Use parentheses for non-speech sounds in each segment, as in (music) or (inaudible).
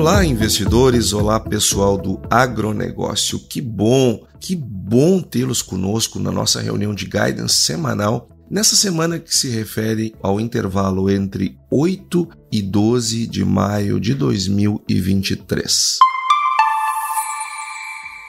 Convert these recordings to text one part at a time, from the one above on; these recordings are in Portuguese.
Olá, investidores! Olá, pessoal do agronegócio! Que bom, que bom tê-los conosco na nossa reunião de guidance semanal Nessa semana que se refere ao intervalo entre 8 e 12 de maio de 2023.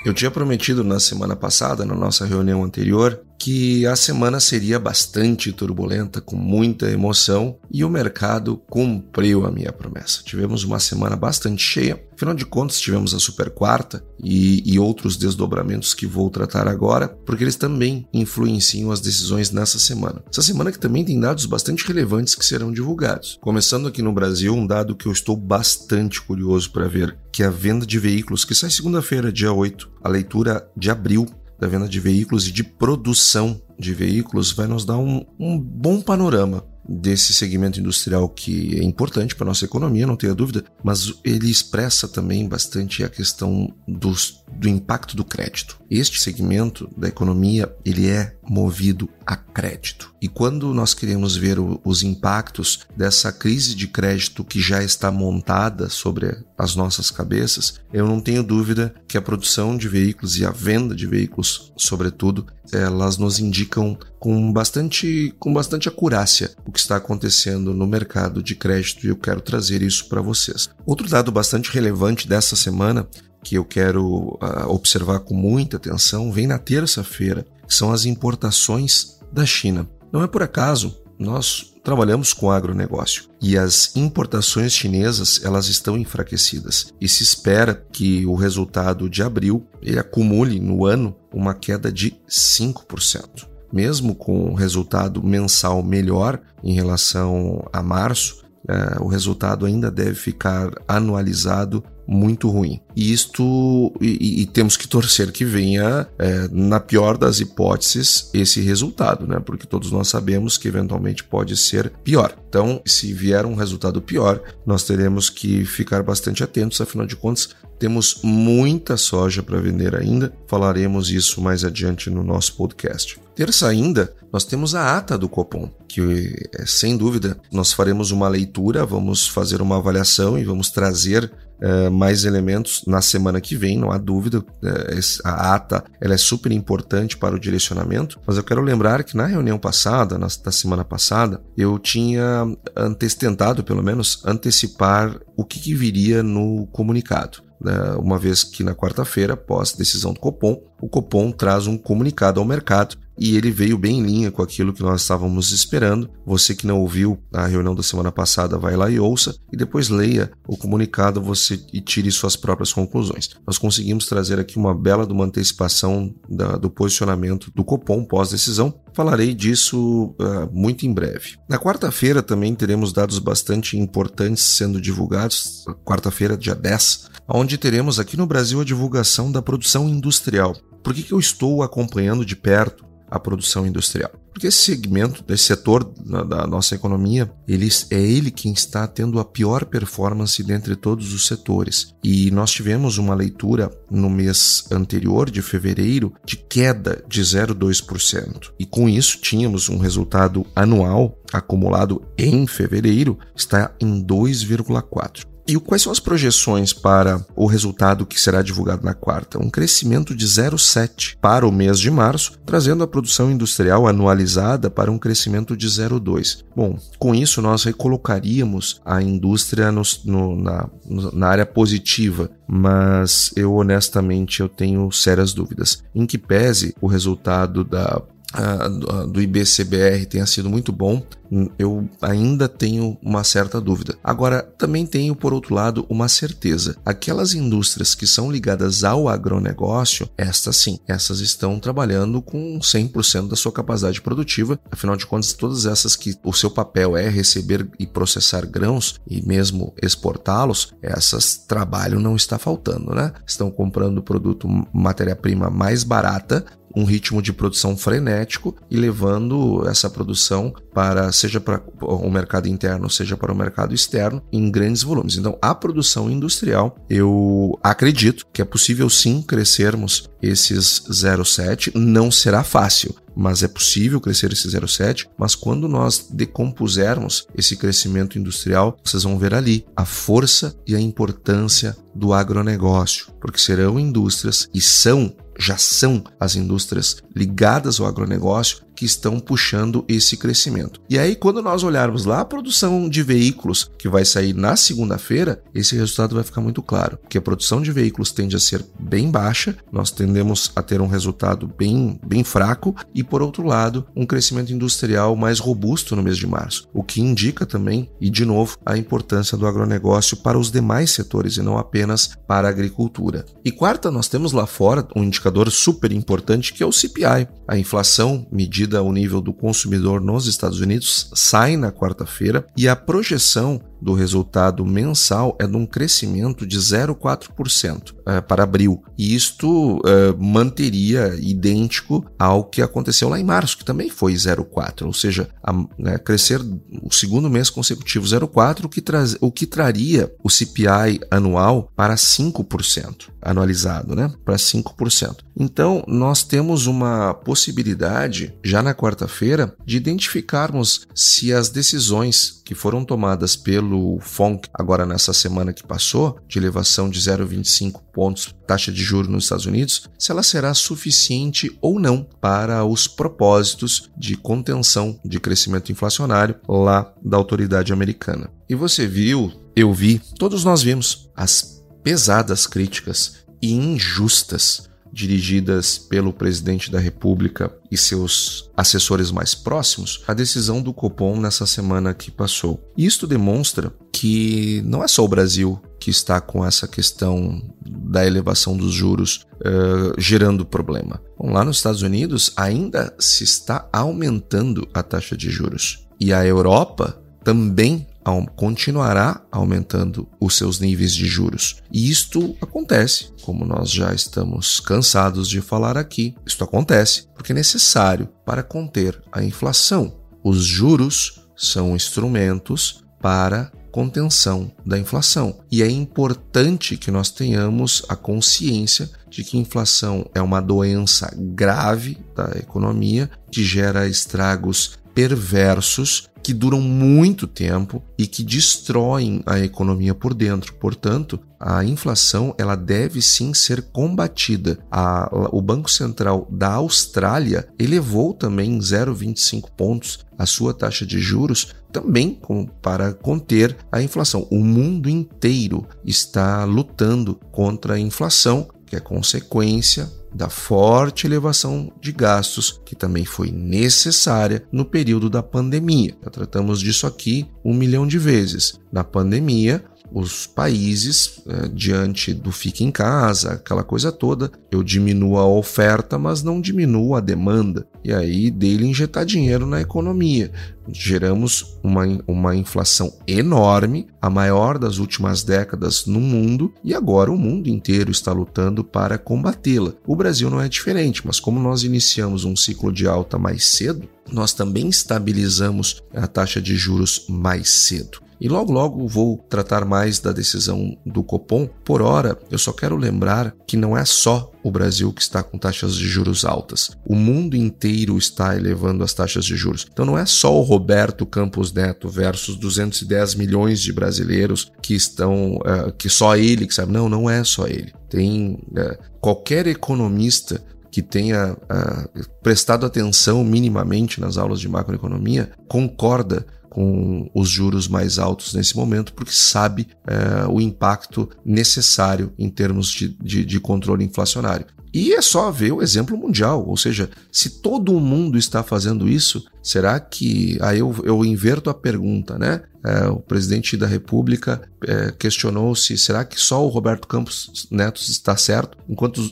Eu tinha prometido na semana passada, na nossa reunião anterior, que a semana seria bastante turbulenta, com muita emoção, e o mercado cumpriu a minha promessa. Tivemos uma semana bastante cheia, afinal de contas, tivemos a super quarta e, e outros desdobramentos que vou tratar agora, porque eles também influenciam as decisões nessa semana. Essa semana que também tem dados bastante relevantes que serão divulgados. Começando aqui no Brasil, um dado que eu estou bastante curioso para ver, que é a venda de veículos, que sai segunda-feira, dia 8, a leitura de abril da venda de veículos e de produção de veículos vai nos dar um, um bom panorama desse segmento industrial que é importante para a nossa economia, não tenha dúvida, mas ele expressa também bastante a questão dos, do impacto do crédito. Este segmento da economia ele é movido a crédito. E quando nós queremos ver o, os impactos dessa crise de crédito que já está montada sobre as nossas cabeças, eu não tenho dúvida que a produção de veículos e a venda de veículos, sobretudo, elas nos indicam com bastante, com bastante acurácia o que está acontecendo no mercado de crédito e eu quero trazer isso para vocês. Outro dado bastante relevante dessa semana que eu quero uh, observar com muita atenção vem na terça-feira, são as importações da China. Não é por acaso, nós trabalhamos com agronegócio e as importações chinesas elas estão enfraquecidas e se espera que o resultado de abril acumule no ano uma queda de 5%. Mesmo com um resultado mensal melhor em relação a março, é, o resultado ainda deve ficar anualizado muito ruim. E isto e, e, temos que torcer que venha, é, na pior das hipóteses, esse resultado, né? Porque todos nós sabemos que eventualmente pode ser pior. Então, se vier um resultado pior, nós teremos que ficar bastante atentos, afinal de contas, temos muita soja para vender ainda. Falaremos isso mais adiante no nosso podcast. Terça ainda, nós temos a ata do Copom, que é, sem dúvida nós faremos uma leitura, vamos fazer uma avaliação e vamos trazer Uh, mais elementos na semana que vem, não há dúvida. Uh, a ata ela é super importante para o direcionamento, mas eu quero lembrar que na reunião passada, na, da semana passada, eu tinha tentado, pelo menos, antecipar o que, que viria no comunicado né, uma vez que na quarta-feira, após decisão do Copom, o Copom traz um comunicado ao mercado e ele veio bem em linha com aquilo que nós estávamos esperando. Você que não ouviu a reunião da semana passada, vai lá e ouça e depois leia o comunicado você e tire suas próprias conclusões. Nós conseguimos trazer aqui uma bela de uma antecipação da, do posicionamento do Copom pós-decisão. Falarei disso uh, muito em breve. Na quarta-feira também teremos dados bastante importantes sendo divulgados, quarta-feira, dia 10, onde teremos aqui no Brasil a divulgação da produção industrial. Por que, que eu estou acompanhando de perto a produção industrial. Porque esse segmento, esse setor da nossa economia, ele, é ele quem está tendo a pior performance dentre todos os setores. E nós tivemos uma leitura no mês anterior, de fevereiro, de queda de 0,2%. E com isso tínhamos um resultado anual acumulado em fevereiro está em 2,4%. E quais são as projeções para o resultado que será divulgado na quarta? Um crescimento de 0,7 para o mês de março, trazendo a produção industrial anualizada para um crescimento de 0,2. Bom, com isso nós recolocaríamos a indústria no, no, na, na área positiva, mas eu honestamente eu tenho sérias dúvidas. Em que pese o resultado da do IBCBR tenha sido muito bom, eu ainda tenho uma certa dúvida. Agora, também tenho, por outro lado, uma certeza. Aquelas indústrias que são ligadas ao agronegócio, estas sim, essas estão trabalhando com 100% da sua capacidade produtiva. Afinal de contas, todas essas que o seu papel é receber e processar grãos e mesmo exportá-los, essas trabalho não está faltando, né? Estão comprando produto, matéria-prima mais barata um ritmo de produção frenético e levando essa produção para seja para o mercado interno, seja para o mercado externo em grandes volumes. Então, a produção industrial, eu acredito que é possível sim crescermos esses 0,7, não será fácil, mas é possível crescer esse 0,7, mas quando nós decompusermos esse crescimento industrial, vocês vão ver ali a força e a importância do agronegócio, porque serão indústrias e são já são as indústrias ligadas ao agronegócio que estão puxando esse crescimento. E aí, quando nós olharmos lá a produção de veículos que vai sair na segunda-feira, esse resultado vai ficar muito claro, porque a produção de veículos tende a ser bem baixa, nós tendemos a ter um resultado bem, bem fraco e, por outro lado, um crescimento industrial mais robusto no mês de março, o que indica também, e de novo, a importância do agronegócio para os demais setores e não apenas para a agricultura. E quarta, nós temos lá fora um indicador super importante que é o CPI, a inflação medida ao nível do consumidor nos Estados Unidos sai na quarta-feira e a projeção do resultado mensal é de um crescimento de 0,4% é, para abril. E isto é, manteria idêntico ao que aconteceu lá em março, que também foi 0,4%, ou seja, a, né, crescer o segundo mês consecutivo 0,4%, o, que o que traria o CPI anual para 5%, anualizado, né, para 5%. Então, nós temos uma possibilidade, já na quarta-feira, de identificarmos se as decisões que foram tomadas pelo FONC agora nessa semana que passou, de elevação de 0,25 pontos taxa de juros nos Estados Unidos, se ela será suficiente ou não para os propósitos de contenção de crescimento inflacionário lá da autoridade americana. E você viu, eu vi, todos nós vimos as pesadas críticas e injustas dirigidas pelo presidente da República e seus assessores mais próximos, a decisão do Copom nessa semana que passou. Isto demonstra que não é só o Brasil que está com essa questão da elevação dos juros uh, gerando problema. Bom, lá nos Estados Unidos ainda se está aumentando a taxa de juros e a Europa também continuará aumentando os seus níveis de juros. E isto acontece, como nós já estamos cansados de falar aqui, isto acontece porque é necessário para conter a inflação. Os juros são instrumentos para contenção da inflação. E é importante que nós tenhamos a consciência de que inflação é uma doença grave da economia que gera estragos perversos que duram muito tempo e que destroem a economia por dentro. Portanto, a inflação ela deve sim ser combatida. A, o Banco Central da Austrália elevou também 0,25 pontos a sua taxa de juros, também para conter a inflação. O mundo inteiro está lutando contra a inflação, que é consequência da forte elevação de gastos que também foi necessária no período da pandemia. Já tratamos disso aqui um milhão de vezes. Na pandemia, os países, é, diante do fique em casa, aquela coisa toda, eu diminuo a oferta, mas não diminuo a demanda. E aí dele injetar dinheiro na economia. Geramos uma, uma inflação enorme, a maior das últimas décadas no mundo, e agora o mundo inteiro está lutando para combatê-la. O Brasil não é diferente, mas como nós iniciamos um ciclo de alta mais cedo, nós também estabilizamos a taxa de juros mais cedo. E logo logo vou tratar mais da decisão do Copom. Por hora, eu só quero lembrar que não é só o Brasil que está com taxas de juros altas. O mundo inteiro está elevando as taxas de juros. Então não é só o Roberto Campos Neto versus 210 milhões de brasileiros que estão, uh, que só ele que sabe. Não, não é só ele. Tem uh, qualquer economista que tenha uh, prestado atenção minimamente nas aulas de macroeconomia concorda com os juros mais altos nesse momento, porque sabe é, o impacto necessário em termos de, de, de controle inflacionário. E é só ver o exemplo mundial, ou seja, se todo mundo está fazendo isso, será que. Aí eu, eu inverto a pergunta, né? É, o presidente da República é, questionou se será que só o Roberto Campos Neto está certo, enquanto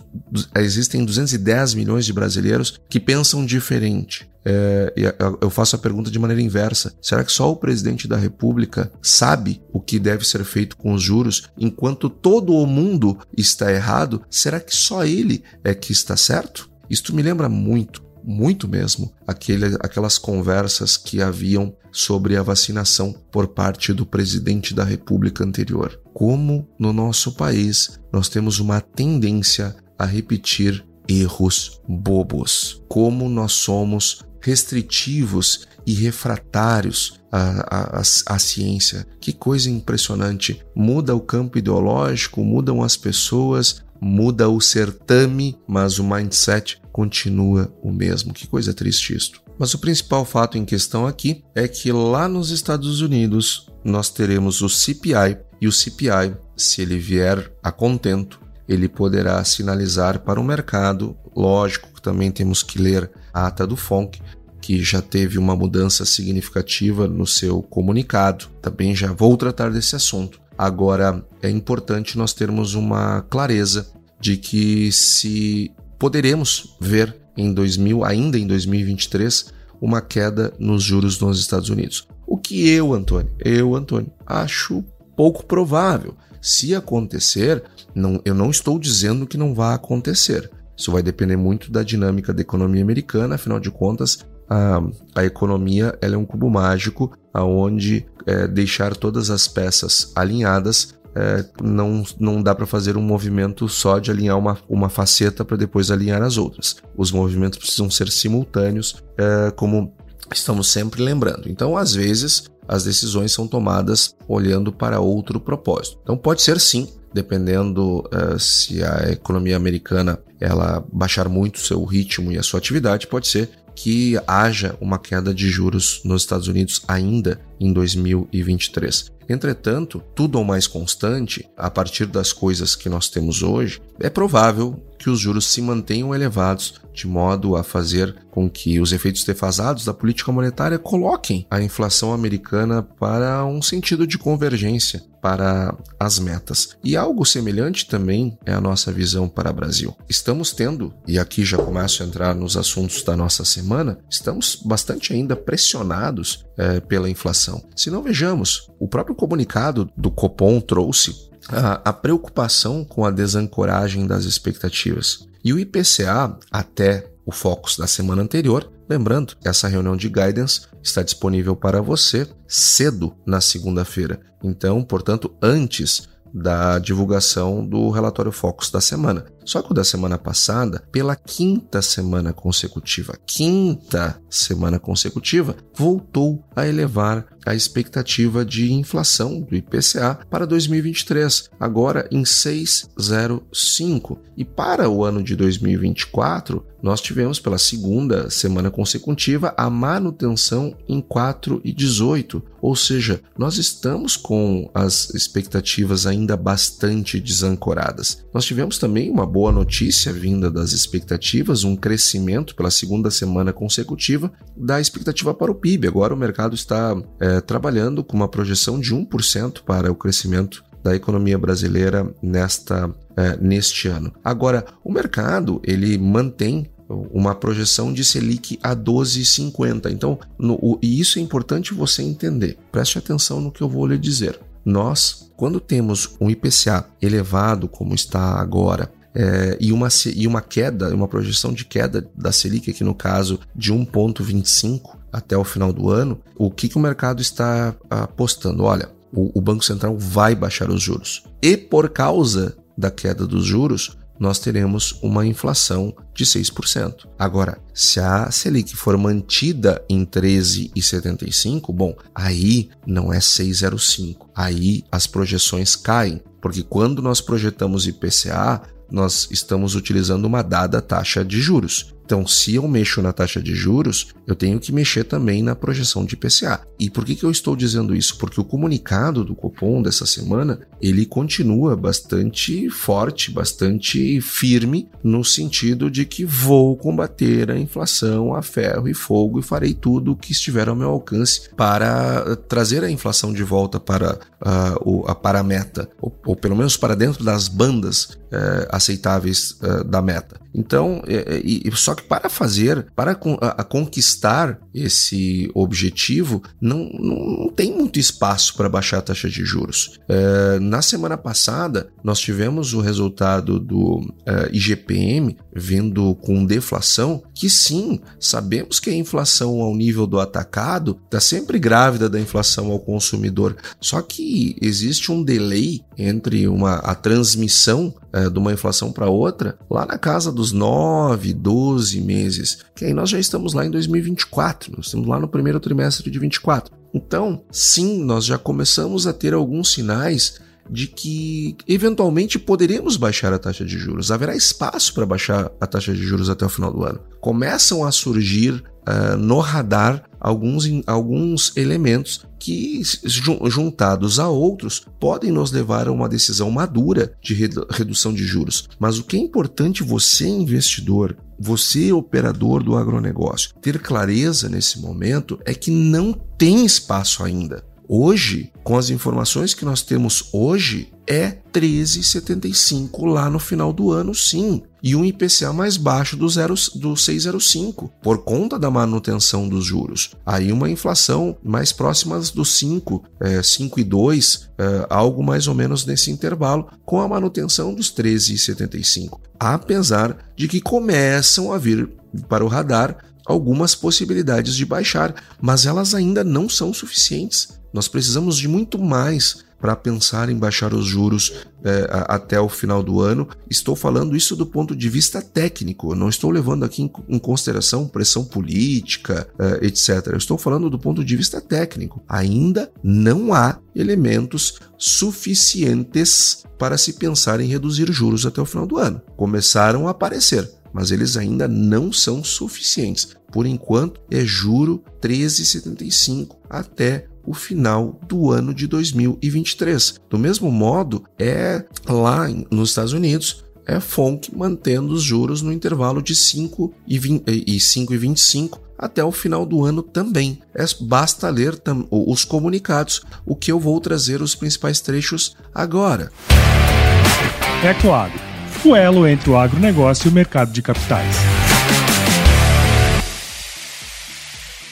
existem 210 milhões de brasileiros que pensam diferente. É, eu faço a pergunta de maneira inversa: será que só o presidente da República sabe o que deve ser feito com os juros, enquanto todo o mundo está errado? Será que só ele é que está certo? Isto me lembra muito, muito mesmo, aquele, aquelas conversas que haviam sobre a vacinação por parte do presidente da República anterior. Como no nosso país nós temos uma tendência a repetir erros bobos. Como nós somos restritivos e refratários à, à, à, ciência. Que coisa impressionante! Muda o campo ideológico, mudam as pessoas, muda o certame, mas o mindset continua o mesmo. Que coisa triste isto. Mas o principal fato em questão aqui é que lá nos Estados Unidos nós teremos o CPI e o CPI, se ele vier a contento, ele poderá sinalizar para o mercado. Lógico que também temos que ler a ata do FONC, que já teve uma mudança significativa no seu comunicado. Também já vou tratar desse assunto. Agora, é importante nós termos uma clareza de que se poderemos ver em 2000, ainda em 2023, uma queda nos juros nos Estados Unidos. O que eu, Antônio, eu, Antônio, acho pouco provável. Se acontecer, não, eu não estou dizendo que não vai acontecer. Isso vai depender muito da dinâmica da economia americana, afinal de contas, a, a economia ela é um cubo mágico aonde é, deixar todas as peças alinhadas é, não, não dá para fazer um movimento só de alinhar uma, uma faceta para depois alinhar as outras. Os movimentos precisam ser simultâneos, é, como estamos sempre lembrando. Então, às vezes, as decisões são tomadas olhando para outro propósito. Então, pode ser sim dependendo uh, se a economia americana ela baixar muito seu ritmo e a sua atividade, pode ser que haja uma queda de juros nos Estados Unidos ainda em 2023. Entretanto, tudo ou mais constante, a partir das coisas que nós temos hoje, é provável que os juros se mantenham elevados de modo a fazer com que os efeitos defasados da política monetária coloquem a inflação americana para um sentido de convergência para as metas. E algo semelhante também é a nossa visão para o Brasil. Estamos tendo, e aqui já começo a entrar nos assuntos da nossa semana, estamos bastante ainda pressionados é, pela inflação. Se não vejamos, o próprio comunicado do Copom trouxe a, a preocupação com a desancoragem das expectativas. E o IPCA, até o Focus da semana anterior, lembrando, essa reunião de guidance está disponível para você cedo na segunda-feira. Então, portanto, antes da divulgação do relatório Focus da semana. Só que o da semana passada, pela quinta semana consecutiva, quinta semana consecutiva, voltou a elevar a expectativa de inflação do IPCA para 2023, agora em 6,05. E para o ano de 2024, nós tivemos pela segunda semana consecutiva a manutenção em 4,18, ou seja, nós estamos com as expectativas ainda bastante desancoradas. Nós tivemos também uma boa notícia vinda das expectativas, um crescimento pela segunda semana consecutiva da expectativa para o PIB. Agora o mercado está é, trabalhando com uma projeção de 1% para o crescimento da economia brasileira nesta é, neste ano. Agora, o mercado ele mantém uma projeção de Selic a 12,50. Então, no, o, e isso é importante você entender. Preste atenção no que eu vou lhe dizer. Nós, quando temos um IPCA elevado como está agora, é, e, uma, e uma queda, uma projeção de queda da Selic, aqui no caso de 1,25 até o final do ano, o que, que o mercado está apostando? Olha, o, o Banco Central vai baixar os juros. E por causa da queda dos juros, nós teremos uma inflação de 6%. Agora, se a Selic for mantida em 13,75, bom, aí não é 6,05. Aí as projeções caem, porque quando nós projetamos IPCA, nós estamos utilizando uma dada taxa de juros. Então, se eu mexo na taxa de juros, eu tenho que mexer também na projeção de IPCA. E por que, que eu estou dizendo isso? Porque o comunicado do Copom dessa semana, ele continua bastante forte, bastante firme, no sentido de que vou combater a inflação a ferro e fogo e farei tudo o que estiver ao meu alcance para trazer a inflação de volta para, uh, a, para a meta, ou, ou, pelo menos para dentro das bandas uh, aceitáveis uh, da meta. Então, é, é, só que para fazer, para a, a conquistar esse objetivo, não, não, tem muito espaço para baixar a taxa de juros. É, na semana passada, nós tivemos o resultado do é, IGPM vindo com deflação, que sim, sabemos que a inflação ao nível do atacado está sempre grávida da inflação ao consumidor. Só que existe um delay entre uma, a transmissão é, de uma inflação para outra lá na casa dos 9, 12 meses, que aí nós já estamos lá em 2024, nós estamos lá no primeiro trimestre de 24. Então, sim, nós já começamos a ter alguns sinais de que eventualmente poderemos baixar a taxa de juros. Haverá espaço para baixar a taxa de juros até o final do ano. Começam a surgir uh, no radar alguns, alguns elementos que, juntados a outros, podem nos levar a uma decisão madura de redução de juros. Mas o que é importante você, investidor, você, operador do agronegócio, ter clareza nesse momento é que não tem espaço ainda. Hoje, com as informações que nós temos hoje, é 13,75 lá no final do ano, sim. E um IPCA mais baixo do, zero, do 6,05, por conta da manutenção dos juros. Aí uma inflação mais próxima dos 5, é, 5,2, é, algo mais ou menos nesse intervalo, com a manutenção dos 13,75. Apesar de que começam a vir para o radar algumas possibilidades de baixar, mas elas ainda não são suficientes. Nós precisamos de muito mais para pensar em baixar os juros é, até o final do ano. Estou falando isso do ponto de vista técnico, não estou levando aqui em, em consideração pressão política, é, etc. Eu estou falando do ponto de vista técnico. Ainda não há elementos suficientes para se pensar em reduzir juros até o final do ano. Começaram a aparecer, mas eles ainda não são suficientes. Por enquanto, é juro 13,75 até o final do ano de 2023. Do mesmo modo, é lá nos Estados Unidos, é FONC mantendo os juros no intervalo de 5 e 5,25 até o final do ano também. É, basta ler tam, os comunicados, o que eu vou trazer os principais trechos agora. Ecoagro, o elo entre o agronegócio e o mercado de capitais.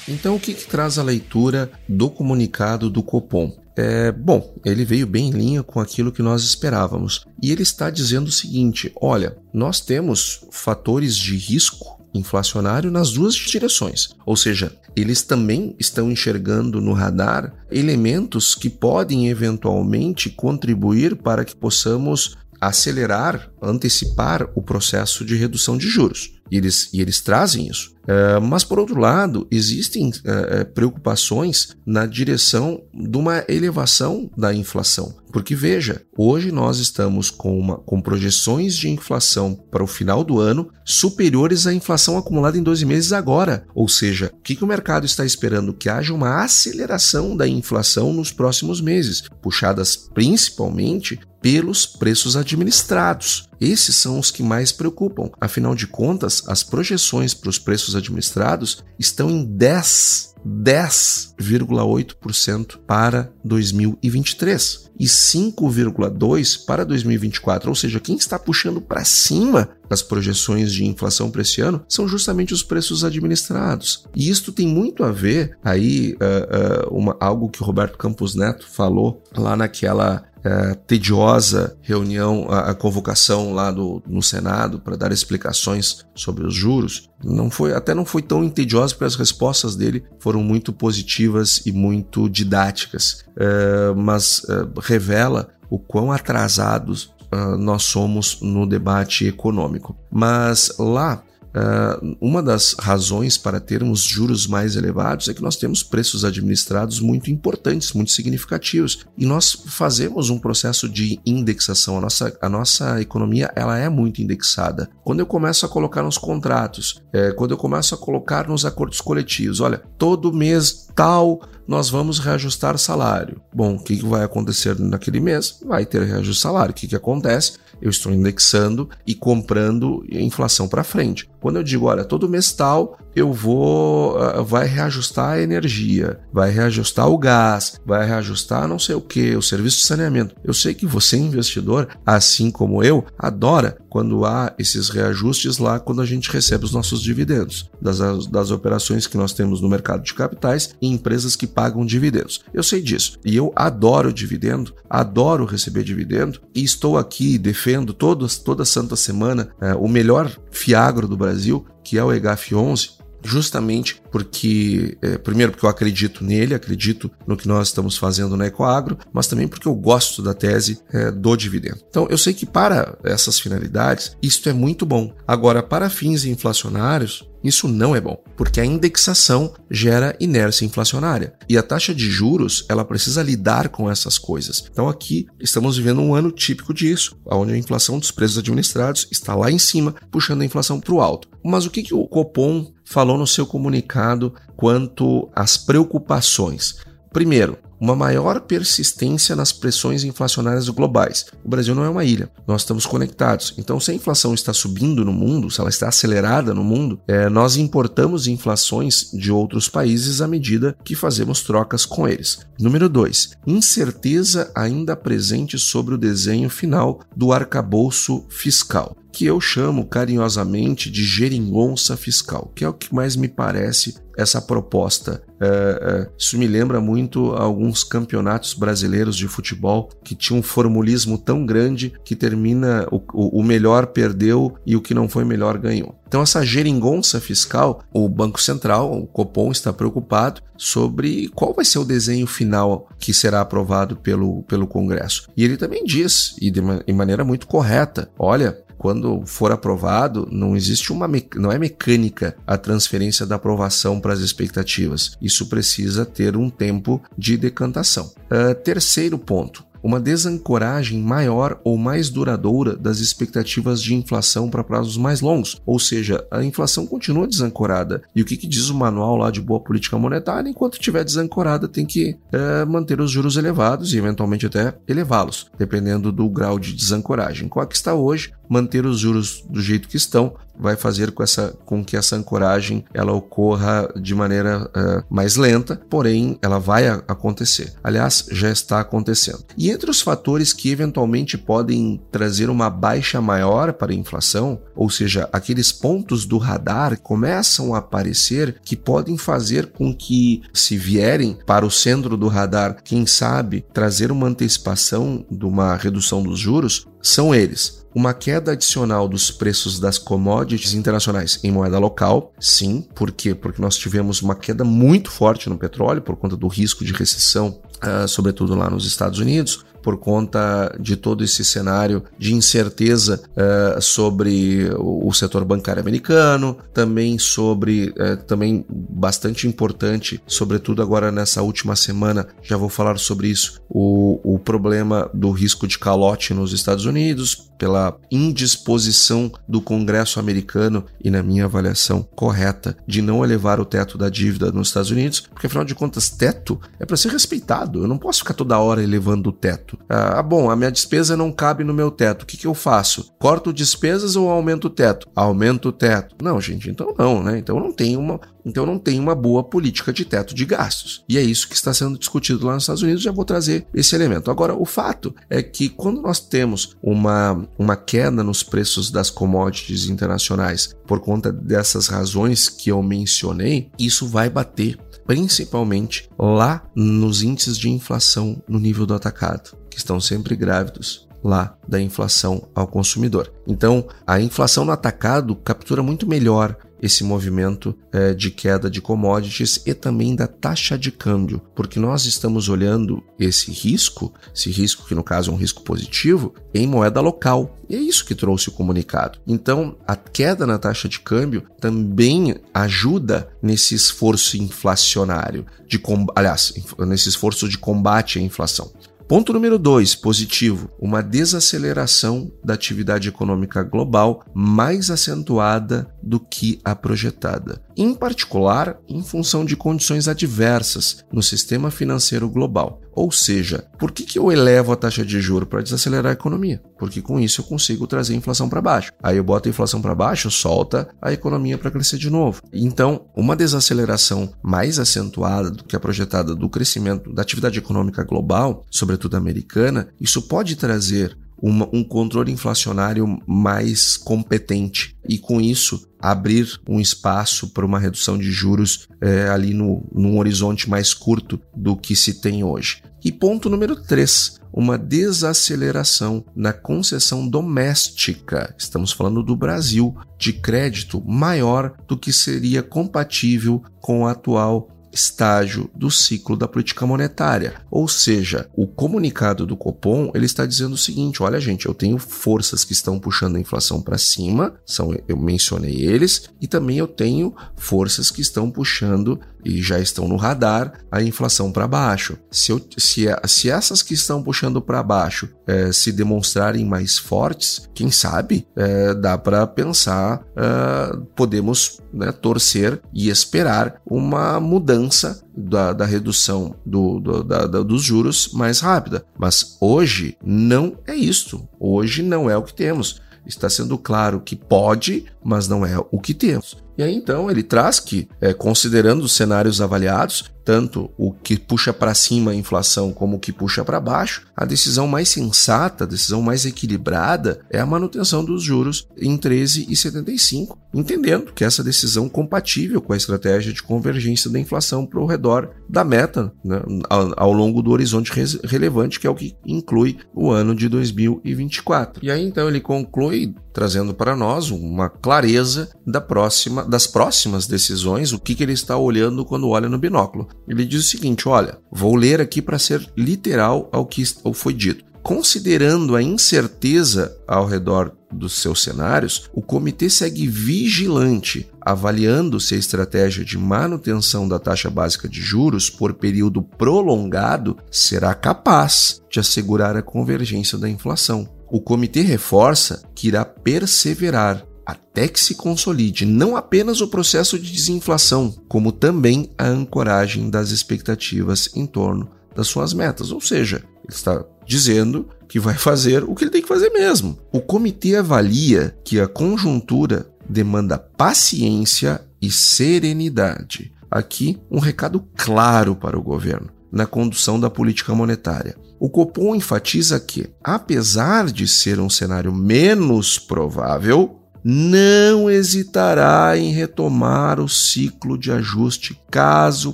Então, o que, que traz a leitura do comunicado do Copom? É, bom, ele veio bem em linha com aquilo que nós esperávamos. E ele está dizendo o seguinte: olha, nós temos fatores de risco inflacionário nas duas direções. Ou seja, eles também estão enxergando no radar elementos que podem eventualmente contribuir para que possamos acelerar, antecipar o processo de redução de juros. E eles, e eles trazem isso. É, mas, por outro lado, existem é, preocupações na direção de uma elevação da inflação. Porque, veja, hoje nós estamos com, uma, com projeções de inflação para o final do ano superiores à inflação acumulada em 12 meses agora. Ou seja, o que, que o mercado está esperando? Que haja uma aceleração da inflação nos próximos meses, puxadas principalmente pelos preços administrados. Esses são os que mais preocupam. Afinal de contas, as projeções para os preços administrados estão em 10 10,8% para 2023 e 5,2% para 2024. Ou seja, quem está puxando para cima as projeções de inflação para esse ano são justamente os preços administrados. E isto tem muito a ver aí uh, uh, uma, algo que o Roberto Campos Neto falou lá naquela é, tediosa reunião, a, a, convocação lá do, no Senado para dar explicações sobre os juros. Não foi, até não foi tão tediosa porque as respostas dele foram muito positivas e muito didáticas, é, mas é, revela o quão atrasados uh, nós somos no debate econômico. Mas lá Uh, uma das razões para termos juros mais elevados é que nós temos preços administrados muito importantes, muito significativos, e nós fazemos um processo de indexação. A nossa, a nossa economia ela é muito indexada. Quando eu começo a colocar nos contratos, é, quando eu começo a colocar nos acordos coletivos, olha, todo mês tal nós vamos reajustar salário. Bom, o que vai acontecer naquele mês? Vai ter reajuste salário. O que, que acontece? Eu estou indexando e comprando inflação para frente. Quando eu digo, olha, todo mês tal eu vou, uh, vai reajustar a energia, vai reajustar o gás, vai reajustar não sei o que, o serviço de saneamento. Eu sei que você, investidor, assim como eu, adora quando há esses reajustes lá quando a gente recebe os nossos dividendos das, das operações que nós temos no mercado de capitais e empresas que pagam dividendos. Eu sei disso e eu adoro dividendo, adoro receber dividendo e estou aqui defendo todos, toda santa semana é, o melhor fiagro do Brasil, que é o EGAF 11, justamente porque, é, primeiro, porque eu acredito nele, acredito no que nós estamos fazendo na Ecoagro, mas também porque eu gosto da tese é, do dividendo. Então, eu sei que para essas finalidades, isto é muito bom. Agora, para fins inflacionários, isso não é bom, porque a indexação gera inércia inflacionária e a taxa de juros ela precisa lidar com essas coisas. Então aqui estamos vivendo um ano típico disso, onde a inflação dos preços administrados está lá em cima, puxando a inflação para o alto. Mas o que, que o Copom falou no seu comunicado quanto às preocupações? Primeiro, uma maior persistência nas pressões inflacionárias globais. O Brasil não é uma ilha, nós estamos conectados. Então, se a inflação está subindo no mundo, se ela está acelerada no mundo, é, nós importamos inflações de outros países à medida que fazemos trocas com eles. Número 2. Incerteza ainda presente sobre o desenho final do arcabouço fiscal que eu chamo carinhosamente de geringonça fiscal, que é o que mais me parece essa proposta. É, é, isso me lembra muito alguns campeonatos brasileiros de futebol que tinham um formulismo tão grande que termina o, o melhor perdeu e o que não foi melhor ganhou. Então, essa geringonça fiscal, o Banco Central, o Copom, está preocupado sobre qual vai ser o desenho final que será aprovado pelo, pelo Congresso. E ele também diz, e de, de maneira muito correta: olha, quando for aprovado, não existe uma não é mecânica a transferência da aprovação para as expectativas. Isso precisa ter um tempo de decantação. Uh, terceiro ponto: uma desancoragem maior ou mais duradoura das expectativas de inflação para prazos mais longos, ou seja, a inflação continua desancorada. E o que, que diz o manual lá de boa política monetária? Enquanto estiver desancorada, tem que é, manter os juros elevados e eventualmente até elevá-los, dependendo do grau de desancoragem. Qual é que está hoje? Manter os juros do jeito que estão vai fazer com, essa, com que essa ancoragem ela ocorra de maneira uh, mais lenta, porém ela vai acontecer. Aliás, já está acontecendo. E entre os fatores que eventualmente podem trazer uma baixa maior para a inflação, ou seja, aqueles pontos do radar começam a aparecer que podem fazer com que, se vierem para o centro do radar, quem sabe trazer uma antecipação de uma redução dos juros, são eles uma queda adicional dos preços das commodities internacionais em moeda local, sim, por quê? Porque nós tivemos uma queda muito forte no petróleo por conta do risco de recessão, uh, sobretudo lá nos Estados Unidos por conta de todo esse cenário de incerteza uh, sobre o, setor bancário americano, também sobre, uh, também bastante importante, sobretudo agora nessa última semana, já vou falar sobre isso, o, o problema do risco de calote nos Estados Unidos, pela indisposição do Congresso americano e, na minha avaliação correta, de não elevar o teto da dívida nos Estados Unidos, porque afinal de contas, teto é para ser respeitado. Eu não posso ficar toda hora elevando o teto. Ah, bom, a minha despesa não cabe no meu teto. O que, que eu faço? Corto despesas ou aumento o teto? Aumento o teto. Não, gente, então não, né? Então não tem uma, Então não tem uma boa política de teto de gastos. E é isso que está sendo discutido lá nos Estados Unidos. Já vou trazer esse elemento. Agora, o fato é que quando nós temos uma, uma queda nos preços das commodities internacionais por conta dessas razões que eu mencionei, isso vai bater principalmente lá nos índices de inflação no nível do atacado, que estão sempre grávidos lá da inflação ao consumidor. Então, a inflação no atacado captura muito melhor esse movimento é, de queda de commodities e também da taxa de câmbio, porque nós estamos olhando esse risco, esse risco que no caso é um risco positivo, em moeda local. E é isso que trouxe o comunicado. Então, a queda na taxa de câmbio também ajuda nesse esforço inflacionário, de aliás, nesse esforço de combate à inflação. Ponto número 2, positivo, uma desaceleração da atividade econômica global mais acentuada do que a projetada, em particular em função de condições adversas no sistema financeiro global. Ou seja, por que, que eu elevo a taxa de juro para desacelerar a economia? Porque com isso eu consigo trazer a inflação para baixo. Aí eu boto a inflação para baixo, solta a economia para crescer de novo. Então, uma desaceleração mais acentuada do que a projetada do crescimento da atividade econômica global, sobretudo americana, isso pode trazer uma, um controle inflacionário mais competente e, com isso, abrir um espaço para uma redução de juros é, ali no, num horizonte mais curto do que se tem hoje. E ponto número 3, uma desaceleração na concessão doméstica, estamos falando do Brasil, de crédito maior do que seria compatível com o atual estágio do ciclo da política monetária. Ou seja, o comunicado do Copom ele está dizendo o seguinte: olha, gente, eu tenho forças que estão puxando a inflação para cima, são eu mencionei eles, e também eu tenho forças que estão puxando e já estão no radar a inflação para baixo. Se, eu, se, se, essas que estão puxando para baixo é, se demonstrarem mais fortes, quem sabe é, dá para pensar, é, podemos né, torcer e esperar uma mudança da, da redução do, do, da, da, dos juros mais rápida. Mas hoje não é isto. Hoje não é o que temos. Está sendo claro que pode, mas não é o que temos. E aí então ele traz que, é, considerando os cenários avaliados, tanto o que puxa para cima a inflação como o que puxa para baixo, a decisão mais sensata, a decisão mais equilibrada é a manutenção dos juros em 13,75, entendendo que essa decisão compatível com a estratégia de convergência da inflação para o redor da meta né, ao, ao, longo do horizonte relevante, que é o que inclui o ano de 2024. E aí então ele conclui trazendo para nós uma clareza da próxima, das próximas decisões, o que, que ele está olhando quando olha no binóculo. Ele diz o seguinte: olha, vou ler aqui para ser literal ao que foi dito. Considerando a incerteza ao redor dos seus cenários, o comitê segue vigilante, avaliando se a estratégia de manutenção da taxa básica de juros por período prolongado será capaz de assegurar a convergência da inflação. O comitê reforça que irá perseverar até que se consolide não apenas o processo de desinflação, como também a ancoragem das expectativas em torno das suas metas. Ou seja, ele está dizendo que vai fazer o que ele tem que fazer mesmo. O comitê avalia que a conjuntura demanda paciência e serenidade. Aqui, um recado claro para o governo na condução da política monetária. O Copom enfatiza que, apesar de ser um cenário menos provável, não hesitará em retomar o ciclo de ajuste caso o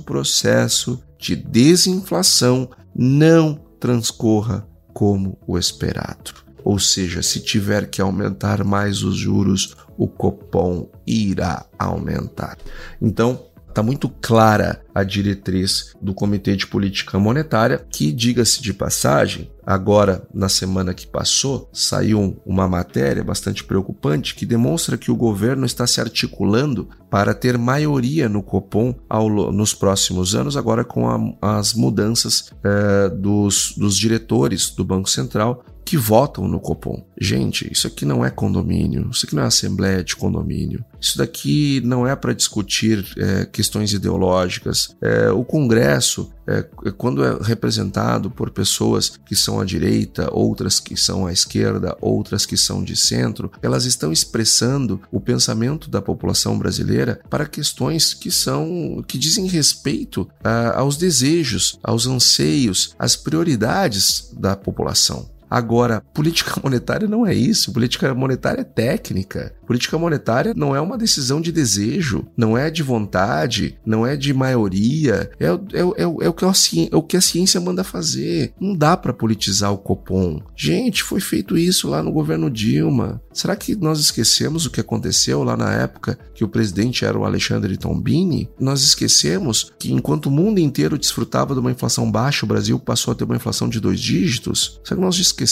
processo de desinflação não transcorra como o esperado. Ou seja, se tiver que aumentar mais os juros, o Copom irá aumentar. Então, está muito clara a diretriz do Comitê de Política Monetária, que, diga-se de passagem, agora na semana que passou, saiu uma matéria bastante preocupante que demonstra que o governo está se articulando para ter maioria no Copom ao, nos próximos anos, agora com a, as mudanças é, dos, dos diretores do Banco Central que votam no Copom. Gente, isso aqui não é condomínio, isso aqui não é assembleia de condomínio. Isso daqui não é para discutir é, questões ideológicas. É, o Congresso, é, é, quando é representado por pessoas que são à direita, outras que são à esquerda, outras que são de centro, elas estão expressando o pensamento da população brasileira para questões que são que dizem respeito a, aos desejos, aos anseios, às prioridades da população. Agora, política (laughs) monetária não é isso. Política monetária é técnica. Política monetária não é uma decisão de desejo, não é de vontade, não é de maioria. É, é, é, é o, que a ciência, é o que a ciência manda fazer. Não dá para politizar o Copom. Gente, foi feito isso lá no governo Dilma. Será que nós esquecemos o que aconteceu lá na época que o presidente era o Alexandre Tombini? Nós esquecemos que enquanto o mundo inteiro desfrutava de uma inflação baixa, o Brasil passou a ter uma inflação de dois dígitos? Será que nós esquecemos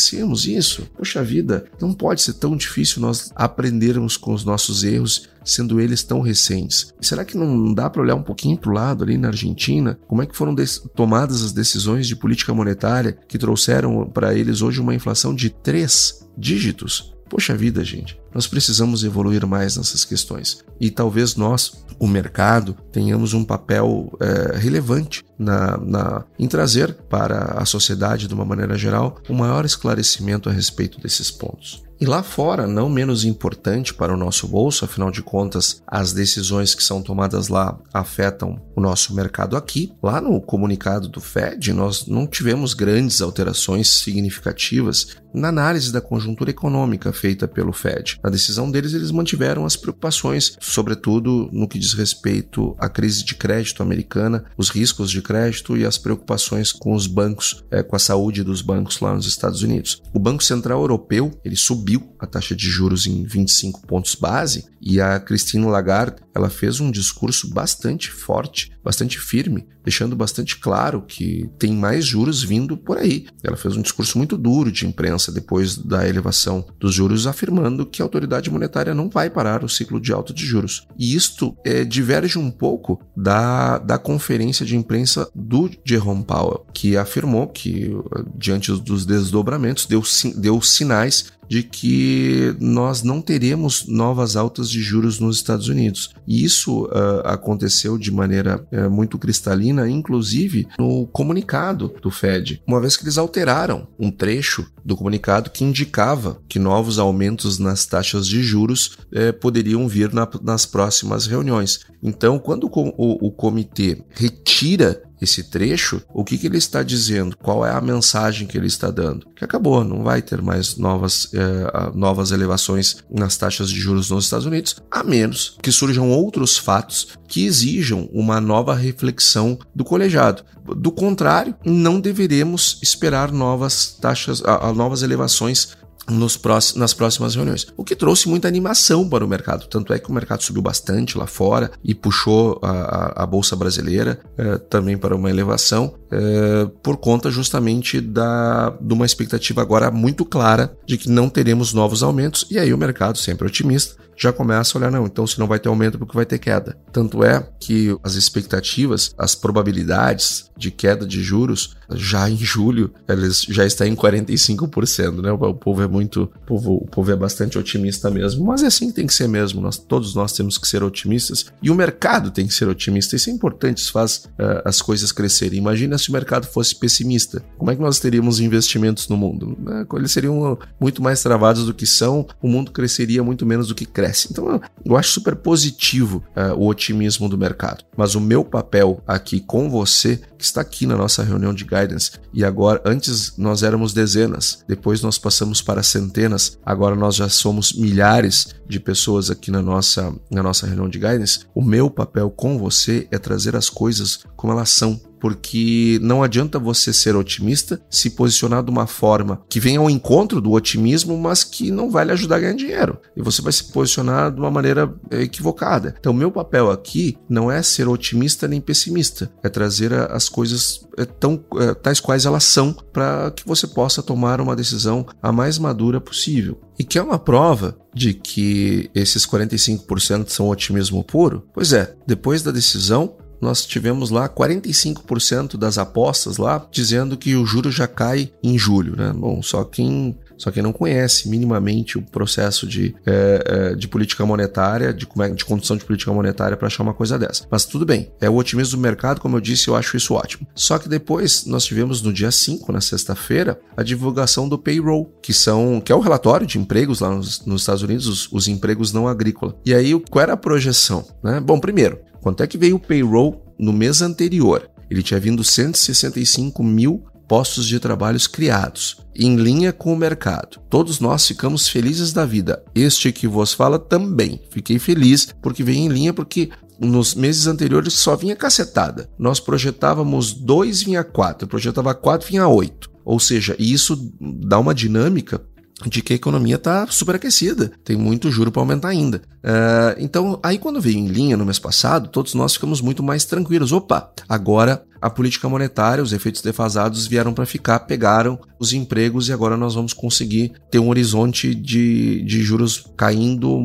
isso? Poxa vida, não pode ser tão difícil nós aprendermos com os nossos erros, sendo eles tão recentes. Será que não dá para olhar um pouquinho para o lado ali na Argentina? Como é que foram tomadas as decisões de política monetária que trouxeram para eles hoje uma inflação de três dígitos? Poxa vida, gente, nós precisamos evoluir mais nessas questões. E talvez nós, o mercado, tenhamos um papel é, relevante na, na, em trazer para a sociedade, de uma maneira geral, um maior esclarecimento a respeito desses pontos. E lá fora, não menos importante para o nosso bolso, afinal de contas, as decisões que são tomadas lá afetam o nosso mercado aqui. Lá no comunicado do Fed, nós não tivemos grandes alterações significativas na análise da conjuntura econômica feita pelo Fed. Na decisão deles, eles mantiveram as preocupações, sobretudo no que diz respeito à crise de crédito americana, os riscos de crédito e as preocupações com os bancos, é, com a saúde dos bancos lá nos Estados Unidos. O Banco Central Europeu ele subiu subiu a taxa de juros em 25 pontos base e a Christine Lagarde ela fez um discurso bastante forte, bastante firme, deixando bastante claro que tem mais juros vindo por aí. Ela fez um discurso muito duro de imprensa depois da elevação dos juros, afirmando que a autoridade monetária não vai parar o ciclo de alta de juros. E isto é, diverge um pouco da, da conferência de imprensa do Jerome Powell, que afirmou que, diante dos desdobramentos, deu, deu sinais de que nós não teremos novas altas de juros nos Estados Unidos. E isso uh, aconteceu de maneira uh, muito cristalina, inclusive no comunicado do Fed, uma vez que eles alteraram um trecho do comunicado que indicava que novos aumentos nas taxas de juros uh, poderiam vir na, nas próximas reuniões. Então, quando o, o, o comitê retira esse trecho, o que, que ele está dizendo? Qual é a mensagem que ele está dando? Que acabou, não vai ter mais novas, eh, novas elevações nas taxas de juros nos Estados Unidos, a menos que surjam outros fatos que exijam uma nova reflexão do colegiado. Do contrário, não deveremos esperar novas taxas, a, novas elevações nos próximos, nas próximas reuniões. O que trouxe muita animação para o mercado. Tanto é que o mercado subiu bastante lá fora e puxou a, a, Bolsa Brasileira eh, também para uma elevação eh, por conta justamente da, de uma expectativa agora muito clara de que não teremos novos aumentos. E aí o mercado, sempre otimista, já começa a olhar, não, então se não vai ter aumento, porque vai ter queda. Tanto é que as expectativas, as probabilidades de queda de juros, já em julho, eles já está em 45%, né? O povo é muito, o povo, o povo é bastante otimista mesmo, mas é assim que tem que ser mesmo. Nós, todos nós temos que ser otimistas e o mercado tem que ser otimista. Isso é importante, isso faz uh, as coisas crescerem. Imagina se o mercado fosse pessimista. Como é que nós teríamos investimentos no mundo? Uh, eles seriam muito mais travados do que são, o mundo cresceria muito menos do que cresce cresce. Então eu acho super positivo uh, o otimismo do mercado. Mas o meu papel aqui com você, que está aqui na nossa reunião de guidance, e agora, antes nós éramos dezenas, depois nós passamos para centenas, agora nós já somos milhares de pessoas aqui na nossa, na nossa reunião de guidance. O meu papel com você é trazer as coisas como elas são porque não adianta você ser otimista, se posicionar de uma forma que venha ao encontro do otimismo, mas que não vai lhe ajudar a ganhar dinheiro. E você vai se posicionar de uma maneira é, equivocada. Então, meu papel aqui não é ser otimista nem pessimista, é trazer as coisas é, tão é, tais quais elas são para que você possa tomar uma decisão a mais madura possível. E que é uma prova de que esses 45% são otimismo puro? Pois é, depois da decisão, nós tivemos lá 45% das apostas lá dizendo que o juro já cai em julho, né? Bom, só quem Só quem não conhece minimamente o processo de, é, é, de política monetária, de, é, de condução de política monetária para achar uma coisa dessa. Mas tudo bem, é o otimismo do mercado, como eu disse, eu acho isso ótimo. Só que depois nós tivemos no dia 5, na sexta-feira, a divulgação do payroll, que são que é o relatório de empregos lá nos, nos Estados Unidos, os, os, empregos não agrícolas. E aí, qual era a projeção? Né? Bom, primeiro, quanto é que veio o payroll no mês anterior? Ele tinha vindo 165 mil postos de trabalhos criados, em linha com o mercado. Todos nós ficamos felizes da vida. Este que vos fala também. Fiquei feliz porque veio em linha porque nos meses anteriores só vinha cacetada. Nós projetávamos 2, vinha 4, projetava 4, vinha 8. Ou seja, isso dá uma dinâmica de que a economia está superaquecida, tem muito juro para aumentar ainda. Uh, então, aí quando veio em linha no mês passado, todos nós ficamos muito mais tranquilos. Opa, agora a política monetária, os efeitos defasados vieram para ficar, pegaram os empregos e agora nós vamos conseguir ter um horizonte de, de juros caindo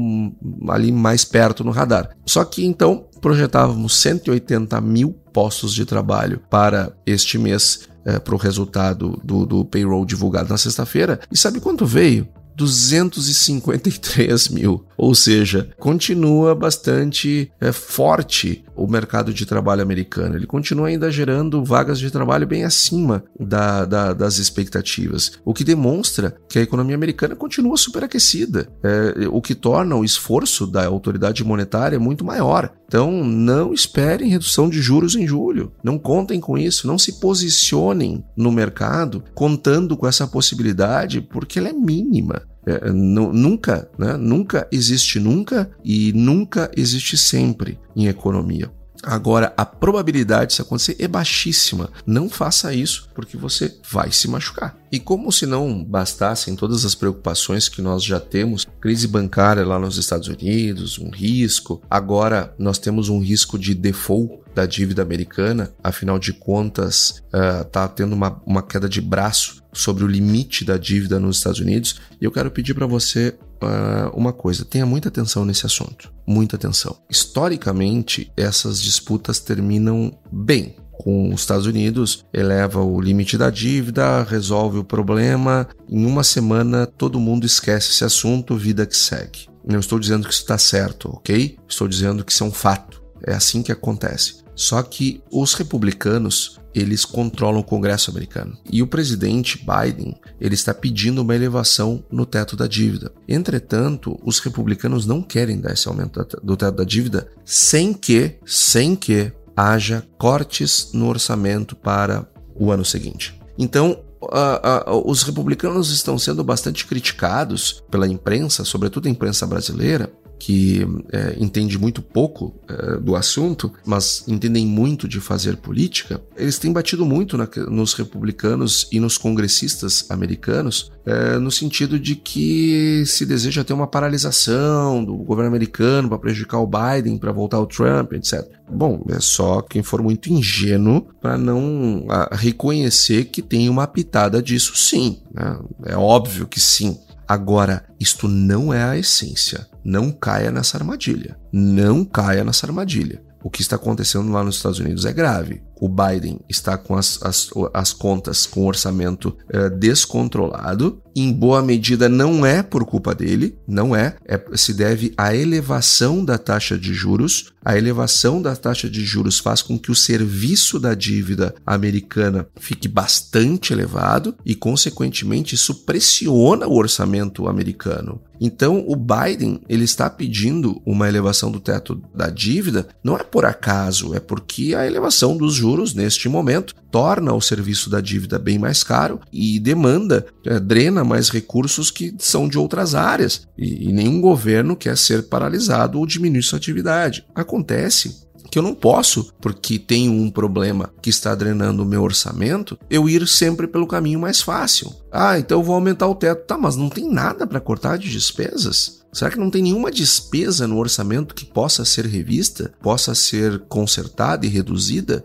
ali mais perto no radar. Só que então projetávamos 180 mil postos de trabalho para este mês é, para o resultado do, do payroll divulgado na sexta-feira. E sabe quanto veio? 253 mil. Ou seja, continua bastante é, forte o mercado de trabalho americano. Ele continua ainda gerando vagas de trabalho bem acima da, da, das expectativas, o que demonstra que a economia americana continua superaquecida, é, o que torna o esforço da autoridade monetária muito maior. Então, não esperem redução de juros em julho. Não contem com isso. Não se posicionem no mercado contando com essa possibilidade, porque ela é mínima. É, nunca, né? nunca existe nunca e nunca existe sempre em economia. Agora, a probabilidade de isso acontecer é baixíssima. Não faça isso, porque você vai se machucar. E como se não bastassem todas as preocupações que nós já temos, crise bancária lá nos Estados Unidos, um risco, agora nós temos um risco de default da dívida americana, afinal de contas, está uh, tendo uma, uma queda de braço sobre o limite da dívida nos Estados Unidos. E eu quero pedir para você uh, uma coisa: tenha muita atenção nesse assunto. Muita atenção. Historicamente, essas disputas terminam bem com os Estados Unidos, eleva o limite da dívida, resolve o problema. Em uma semana, todo mundo esquece esse assunto, vida que segue. Não estou dizendo que isso está certo, ok? Estou dizendo que isso é um fato. É assim que acontece. Só que os republicanos eles controlam o Congresso americano. E o presidente Biden, ele está pedindo uma elevação no teto da dívida. Entretanto, os republicanos não querem dar esse aumento do teto da dívida sem que, sem que haja cortes no orçamento para o ano seguinte. Então, os republicanos estão sendo bastante criticados pela imprensa, sobretudo a imprensa brasileira, que é, entende muito pouco é, do assunto, mas entendem muito de fazer política, eles têm batido muito na, nos republicanos e nos congressistas americanos é, no sentido de que se deseja ter uma paralisação do governo americano para prejudicar o Biden, para voltar o Trump, etc. Bom, é só quem for muito ingênuo para não a, reconhecer que tem uma pitada disso sim. Né? É óbvio que sim. Agora, isto não é a essência. Não caia nessa armadilha. Não caia nessa armadilha. O que está acontecendo lá nos Estados Unidos é grave o Biden está com as, as, as contas com orçamento uh, descontrolado. Em boa medida, não é por culpa dele, não é, é. Se deve à elevação da taxa de juros. A elevação da taxa de juros faz com que o serviço da dívida americana fique bastante elevado e, consequentemente, isso pressiona o orçamento americano. Então, o Biden ele está pedindo uma elevação do teto da dívida, não é por acaso, é porque a elevação dos juros juros neste momento torna o serviço da dívida bem mais caro e demanda, é, drena mais recursos que são de outras áreas. E, e nenhum governo quer ser paralisado ou diminuir sua atividade. Acontece que eu não posso, porque tenho um problema que está drenando o meu orçamento, eu ir sempre pelo caminho mais fácil. Ah, então eu vou aumentar o teto. Tá, mas não tem nada para cortar de despesas? Será que não tem nenhuma despesa no orçamento que possa ser revista, possa ser consertada e reduzida?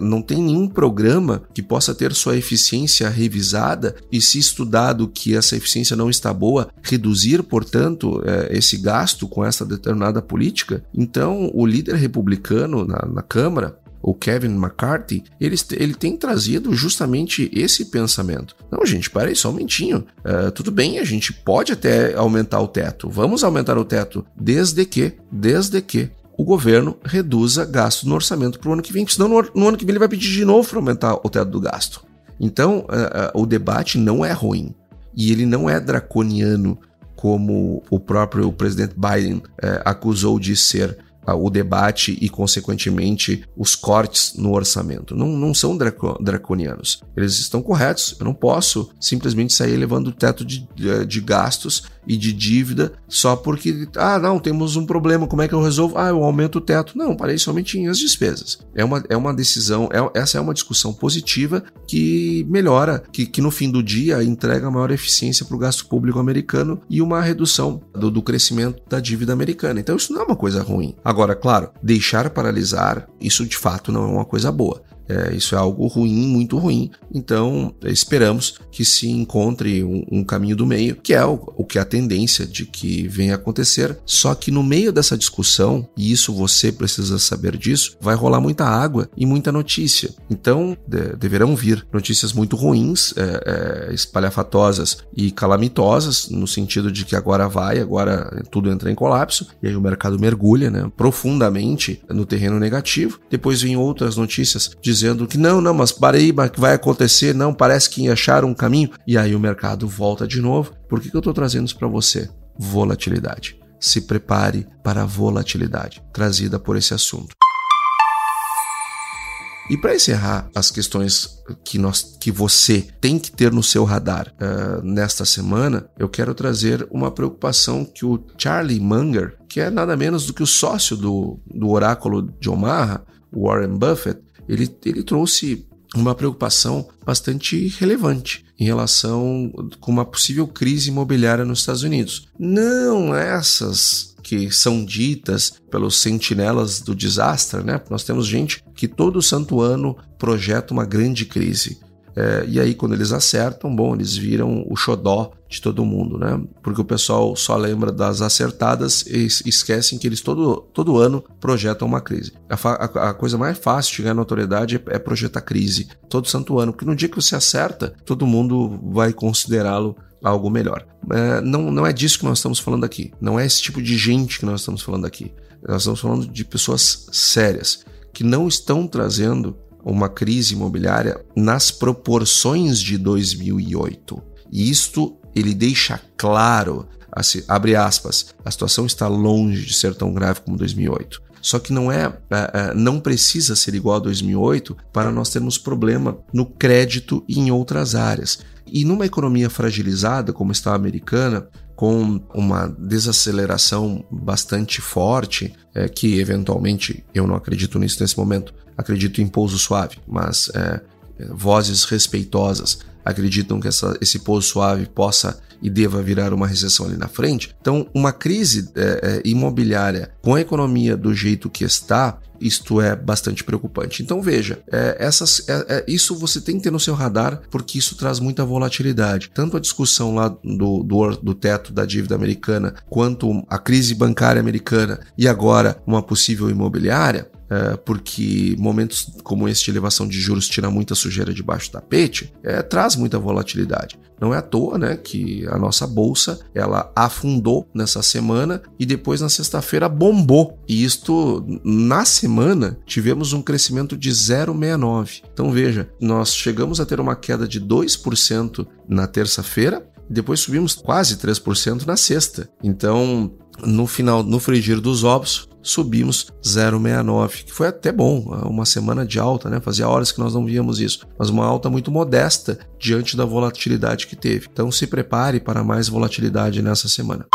Não tem nenhum programa que possa ter sua eficiência revisada e, se estudado que essa eficiência não está boa, reduzir, portanto, é, esse gasto com essa determinada política? Então, o líder republicano na, na Câmara, o Kevin McCarthy, ele, ele tem trazido justamente esse pensamento. Não, gente, para aí, só um momentinho. Uh, tudo bem, a gente pode até aumentar o teto. Vamos aumentar o teto desde que, desde que o governo reduza gasto no orçamento para o ano que vem, senão no, no, ano que vem ele vai pedir de novo para aumentar o teto do gasto. Então, uh, uh, o debate não é ruim e ele não é draconiano como o próprio presidente Biden acusou de ser o debate e, consequentemente, os cortes no orçamento. Não, não são draconianos. Eles estão corretos. Eu não posso simplesmente sair elevando o teto de, de gastos e de dívida só porque, ah, não, temos um problema, como é que eu resolvo? Ah, eu aumento o teto. Não, parei somente em as despesas. É uma, é uma decisão, é, essa é uma discussão positiva que melhora, que, que no fim do dia entrega maior eficiência para o gasto público americano e uma redução do, do crescimento da dívida americana. Então isso não é uma coisa ruim. Agora, claro, deixar paralisar, isso de fato não é uma coisa boa. É, isso é algo ruim, muito ruim. Então, esperamos que se encontre um, um caminho do meio, que é o, o, que é a tendência de que venha acontecer. Só que no meio dessa discussão, e isso você precisa saber disso, vai rolar muita água e muita notícia. Então, de, deverão vir notícias muito ruins, é, é, espalhafatosas e calamitosas, no sentido de que agora vai, agora tudo entra em colapso, e aí o mercado mergulha né, profundamente no terreno negativo. Depois vem outras notícias dizendo dizendo que não, não, mas parei, mas vai acontecer, não, parece que acharam um caminho, e aí o mercado volta de novo. Por que, que eu estou trazendo isso para você? Volatilidade. Se prepare para a volatilidade trazida por esse assunto. E para encerrar as questões que, nós, que você tem que ter no seu radar uh, nesta semana, eu quero trazer uma preocupação que o Charlie Munger, que é nada menos do que o sócio do, do oráculo de Omaha, Warren Buffett, ele, ele trouxe uma preocupação bastante relevante em relação com uma possível crise imobiliária nos Estados Unidos. Não essas que são ditas pelos sentinelas do desastre, né? Nós temos gente que todo santo ano projeta uma grande crise. É, e aí, quando eles acertam, bom, eles viram o xodó de todo mundo, né? Porque o pessoal só lembra das acertadas e esquecem que eles todo, todo ano projetam uma crise. A, a, a coisa mais fácil de à notoriedade é, é projetar crise todo santo ano, porque no dia que você acerta, todo mundo vai considerá-lo algo melhor. É, não, não é disso que nós estamos falando aqui. Não é esse tipo de gente que nós estamos falando aqui. Nós estamos falando de pessoas sérias que não estão trazendo uma crise imobiliária nas proporções de 2008. E isto ele deixa claro, assim, abre aspas, a situação está longe de ser tão grave como 2008. Só que não é, é, é, não precisa ser igual a 2008 para nós termos problema no crédito e em outras áreas. E numa economia fragilizada como está a americana, com uma desaceleração bastante forte, é, que eventualmente eu não acredito nisso nesse momento, acredito em pouso suave, mas é, vozes respeitosas acreditam que essa, esse pouso suave possa e deva virar uma recessão ali na frente. Então, uma crise é, é, imobiliária com a economia do jeito que está, isto é bastante preocupante. Então veja, é, essas, é, é, isso você tem que ter no seu radar porque isso traz muita volatilidade. Tanto a discussão lá do, do, do teto da dívida americana, quanto a crise bancária americana e agora uma possível imobiliária, é, porque momentos como este de elevação de juros tira muita sujeira debaixo do tapete, é, traz muita volatilidade. Não é à toa né, que a nossa bolsa ela afundou nessa semana e depois na sexta-feira bombou. E isto, na semana, tivemos um crescimento de 0,69. Então veja, nós chegamos a ter uma queda de 2% na terça-feira depois subimos quase 3% na sexta. Então, no final, no frigir dos ovos, subimos 0,69, que foi até bom, uma semana de alta, né? Fazia horas que nós não víamos isso, mas uma alta muito modesta diante da volatilidade que teve. Então se prepare para mais volatilidade nessa semana.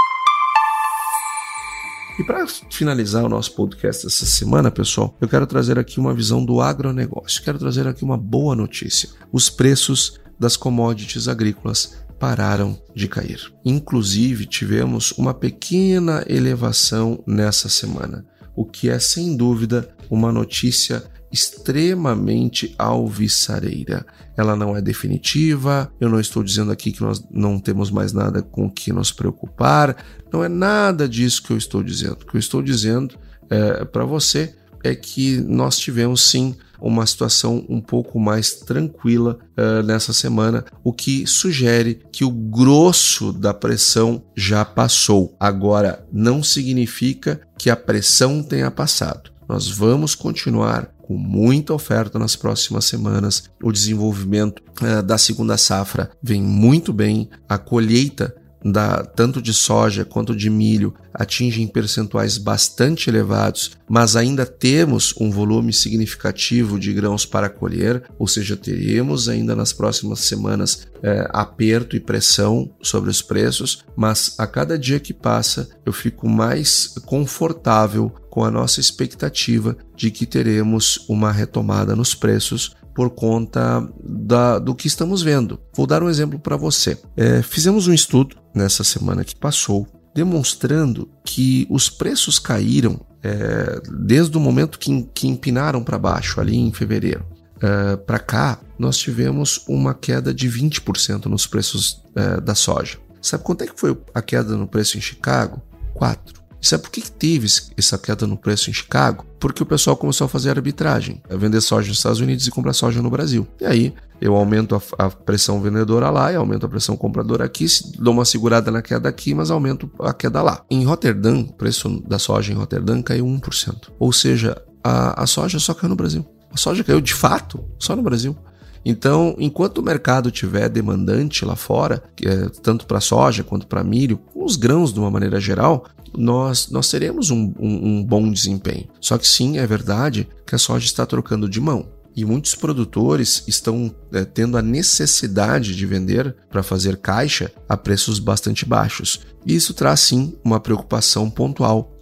E para finalizar o nosso podcast essa semana, pessoal, eu quero trazer aqui uma visão do agronegócio. Quero trazer aqui uma boa notícia. Os preços das commodities agrícolas pararam de cair. Inclusive, tivemos uma pequena elevação nessa semana, o que é sem dúvida uma notícia extremamente alvissareira. Ela não é definitiva, eu não estou dizendo aqui que nós não temos mais nada com o que nos preocupar, não é nada disso que eu estou dizendo. O que eu estou dizendo é, para você é que nós tivemos sim uma situação um pouco mais tranquila uh, nessa semana, o que sugere que o grosso da pressão já passou. Agora, não significa que a pressão tenha passado. Nós vamos continuar com muita oferta nas próximas semanas. O desenvolvimento uh, da segunda safra vem muito bem. A colheita da, tanto de soja quanto de milho atingem percentuais bastante elevados, mas ainda temos um volume significativo de grãos para colher, ou seja, teremos ainda nas próximas semanas é, aperto e pressão sobre os preços, mas a cada dia que passa eu fico mais confortável com a nossa expectativa de que teremos uma retomada nos preços por conta da, do que estamos vendo. Vou dar um exemplo para você. É, fizemos um estudo nessa semana que passou demonstrando que os preços caíram é, desde o momento que, que empinaram para baixo, ali em fevereiro. É, para cá, nós tivemos uma queda de 20% nos preços é, da soja. Sabe quanto é que foi a queda no preço em Chicago? 4. Sabe por que teve essa queda no preço em Chicago? Porque o pessoal começou a fazer arbitragem, a vender soja nos Estados Unidos e comprar soja no Brasil. E aí eu aumento a, a pressão vendedora lá e aumento a pressão compradora aqui, dou uma segurada na queda aqui, mas aumento a queda lá. Em Rotterdam, o preço da soja em Rotterdam caiu 1%. Ou seja, a, a soja só caiu no Brasil. A soja caiu de fato só no Brasil. Então, enquanto o mercado tiver demandante lá fora, é, tanto para soja quanto para milho, os grãos de uma maneira geral, nós, nós teremos um, um, um bom desempenho. Só que sim, é verdade que a soja está trocando de mão. E muitos produtores estão é, tendo a necessidade de vender para fazer caixa a preços bastante baixos. Isso traz sim uma preocupação pontual.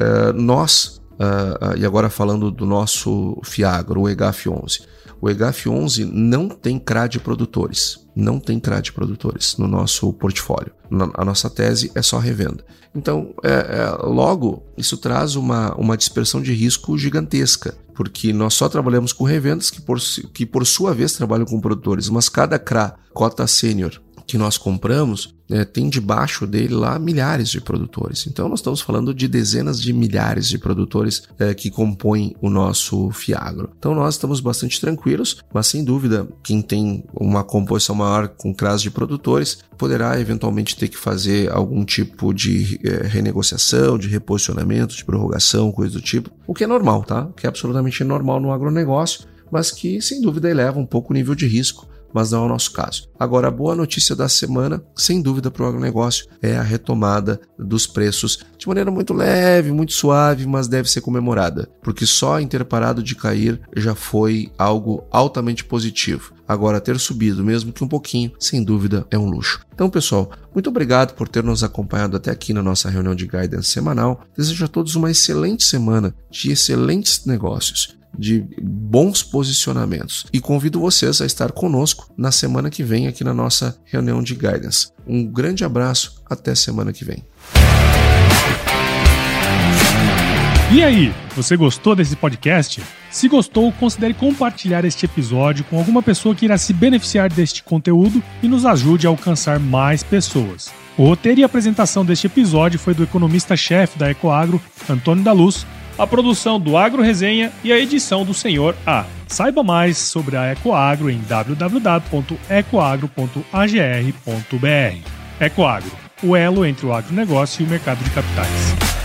É, nós, uh, uh, e agora falando do nosso Fiagro, o EGAF11, o EGAF11 não tem CRAD produtores, não tem CRAD produtores no nosso portfólio. A nossa tese é só revenda. Então, é, é, logo, isso traz uma, uma dispersão de risco gigantesca, porque nós só trabalhamos com revendas que por, que, por sua vez, trabalham com produtores, mas cada CRA, cota sênior, que nós compramos, é, tem debaixo dele lá milhares de produtores. Então nós estamos falando de dezenas de milhares de produtores é, que compõem o nosso Fiagro. Então nós estamos bastante tranquilos, mas sem dúvida quem tem uma composição maior com CRAS de produtores poderá eventualmente ter que fazer algum tipo de é, renegociação, de reposicionamento, de prorrogação, coisa do tipo, o que é normal, tá? O que é absolutamente normal no agronegócio, mas que sem dúvida eleva um pouco o nível de risco mas não é o nosso caso. Agora, a boa notícia da semana, sem dúvida para o agronegócio, é a retomada dos preços de maneira muito leve, muito suave, mas deve ser comemorada, porque só ter parado de cair já foi algo altamente positivo. Agora, ter subido, mesmo que um pouquinho, sem dúvida é um luxo. Então, pessoal, muito obrigado por ter nos acompanhado até aqui na nossa reunião de guidance semanal. Desejo a todos uma excelente semana de excelentes negócios de bons posicionamentos. E convido vocês a estar conosco na semana que vem aqui na nossa reunião de guidance. Um grande abraço, até semana que vem. E aí, você gostou desse podcast? Se gostou, considere compartilhar este episódio com alguma pessoa que irá se beneficiar deste conteúdo e nos ajude a alcançar mais pessoas. O roteiro e apresentação deste episódio foi do economista-chefe da Ecoagro, Antônio da Luz, a produção do Agro Resenha e a edição do Senhor A. Saiba mais sobre a Ecoagro em www.ecoagro.agr.br. Ecoagro, o elo entre o agronegócio e o mercado de capitais.